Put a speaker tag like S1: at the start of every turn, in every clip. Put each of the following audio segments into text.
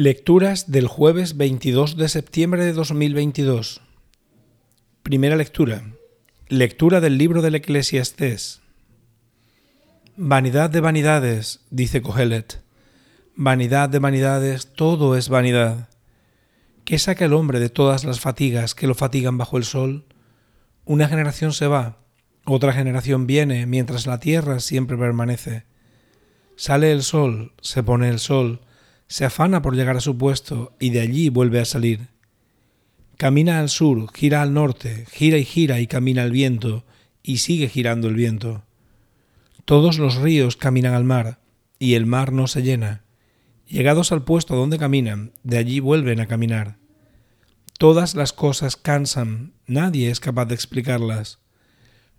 S1: Lecturas del jueves 22 de septiembre de 2022. Primera lectura. Lectura del libro del Eclesiastés. Vanidad de vanidades, dice Cogelet. Vanidad de vanidades, todo es vanidad. ¿Qué saca el hombre de todas las fatigas que lo fatigan bajo el sol? Una generación se va, otra generación viene, mientras la tierra siempre permanece. Sale el sol, se pone el sol, se afana por llegar a su puesto y de allí vuelve a salir. Camina al sur, gira al norte, gira y gira y camina el viento, y sigue girando el viento. Todos los ríos caminan al mar, y el mar no se llena. Llegados al puesto donde caminan, de allí vuelven a caminar. Todas las cosas cansan, nadie es capaz de explicarlas.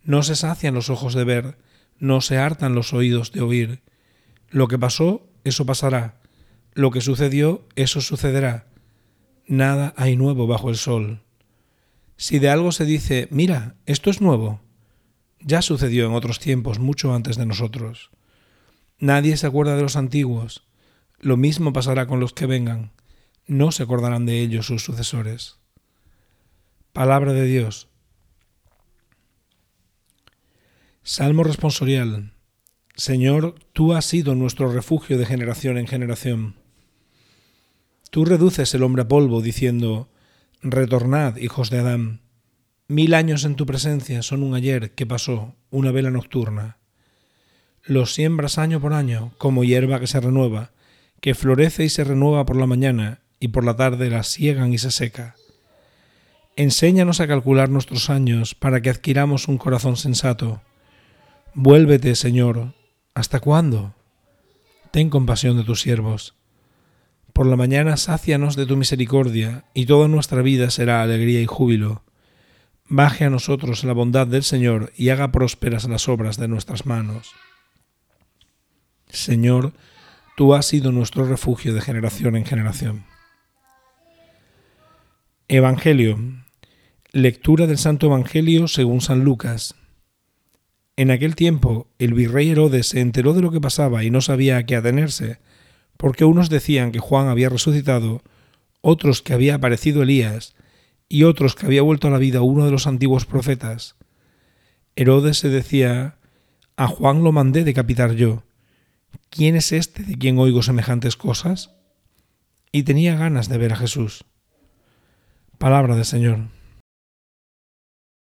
S1: No se sacian los ojos de ver, no se hartan los oídos de oír. Lo que pasó, eso pasará. Lo que sucedió, eso sucederá. Nada hay nuevo bajo el sol. Si de algo se dice, mira, esto es nuevo, ya sucedió en otros tiempos mucho antes de nosotros. Nadie se acuerda de los antiguos, lo mismo pasará con los que vengan. No se acordarán de ellos sus sucesores. Palabra de Dios. Salmo responsorial. Señor, tú has sido nuestro refugio de generación en generación. Tú reduces el hombre a polvo, diciendo, Retornad, hijos de Adán. Mil años en tu presencia son un ayer que pasó, una vela nocturna. Los siembras año por año, como hierba que se renueva, que florece y se renueva por la mañana, y por la tarde la siegan y se seca. Enséñanos a calcular nuestros años para que adquiramos un corazón sensato. Vuélvete, Señor. ¿Hasta cuándo? Ten compasión de tus siervos. Por la mañana sácianos de tu misericordia, y toda nuestra vida será alegría y júbilo. Baje a nosotros la bondad del Señor y haga prósperas las obras de nuestras manos. Señor, Tú has sido nuestro refugio de generación en generación. Evangelio. Lectura del Santo Evangelio según San Lucas. En aquel tiempo el virrey Herodes se enteró de lo que pasaba y no sabía a qué atenerse, porque unos decían que Juan había resucitado, otros que había aparecido Elías, y otros que había vuelto a la vida uno de los antiguos profetas. Herodes se decía, a Juan lo mandé decapitar yo ¿quién es este de quien oigo semejantes cosas? Y tenía ganas de ver a Jesús. Palabra del Señor.